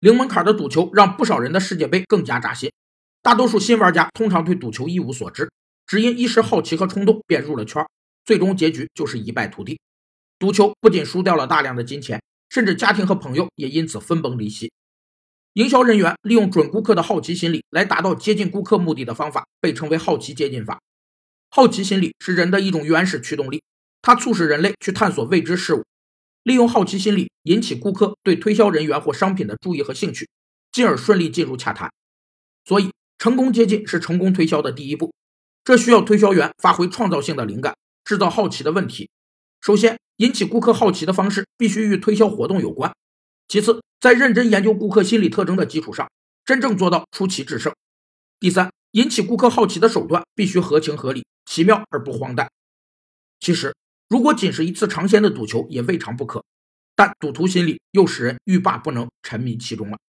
零门槛的赌球让不少人的世界杯更加扎心。大多数新玩家通常对赌球一无所知，只因一时好奇和冲动便入了圈，最终结局就是一败涂地。赌球不仅输掉了大量的金钱，甚至家庭和朋友也因此分崩离析。营销人员利用准顾客的好奇心理来达到接近顾客目的的方法，被称为好奇接近法。好奇心理是人的一种原始驱动力，它促使人类去探索未知事物。利用好奇心理引起顾客对推销人员或商品的注意和兴趣，进而顺利进入洽谈。所以，成功接近是成功推销的第一步。这需要推销员发挥创造性的灵感，制造好奇的问题。首先，引起顾客好奇的方式必须与推销活动有关。其次，在认真研究顾客心理特征的基础上，真正做到出奇制胜。第三，引起顾客好奇的手段必须合情合理、奇妙而不荒诞。其实。如果仅是一次尝鲜的赌球也未尝不可，但赌徒心理又使人欲罢不能，沉迷其中了。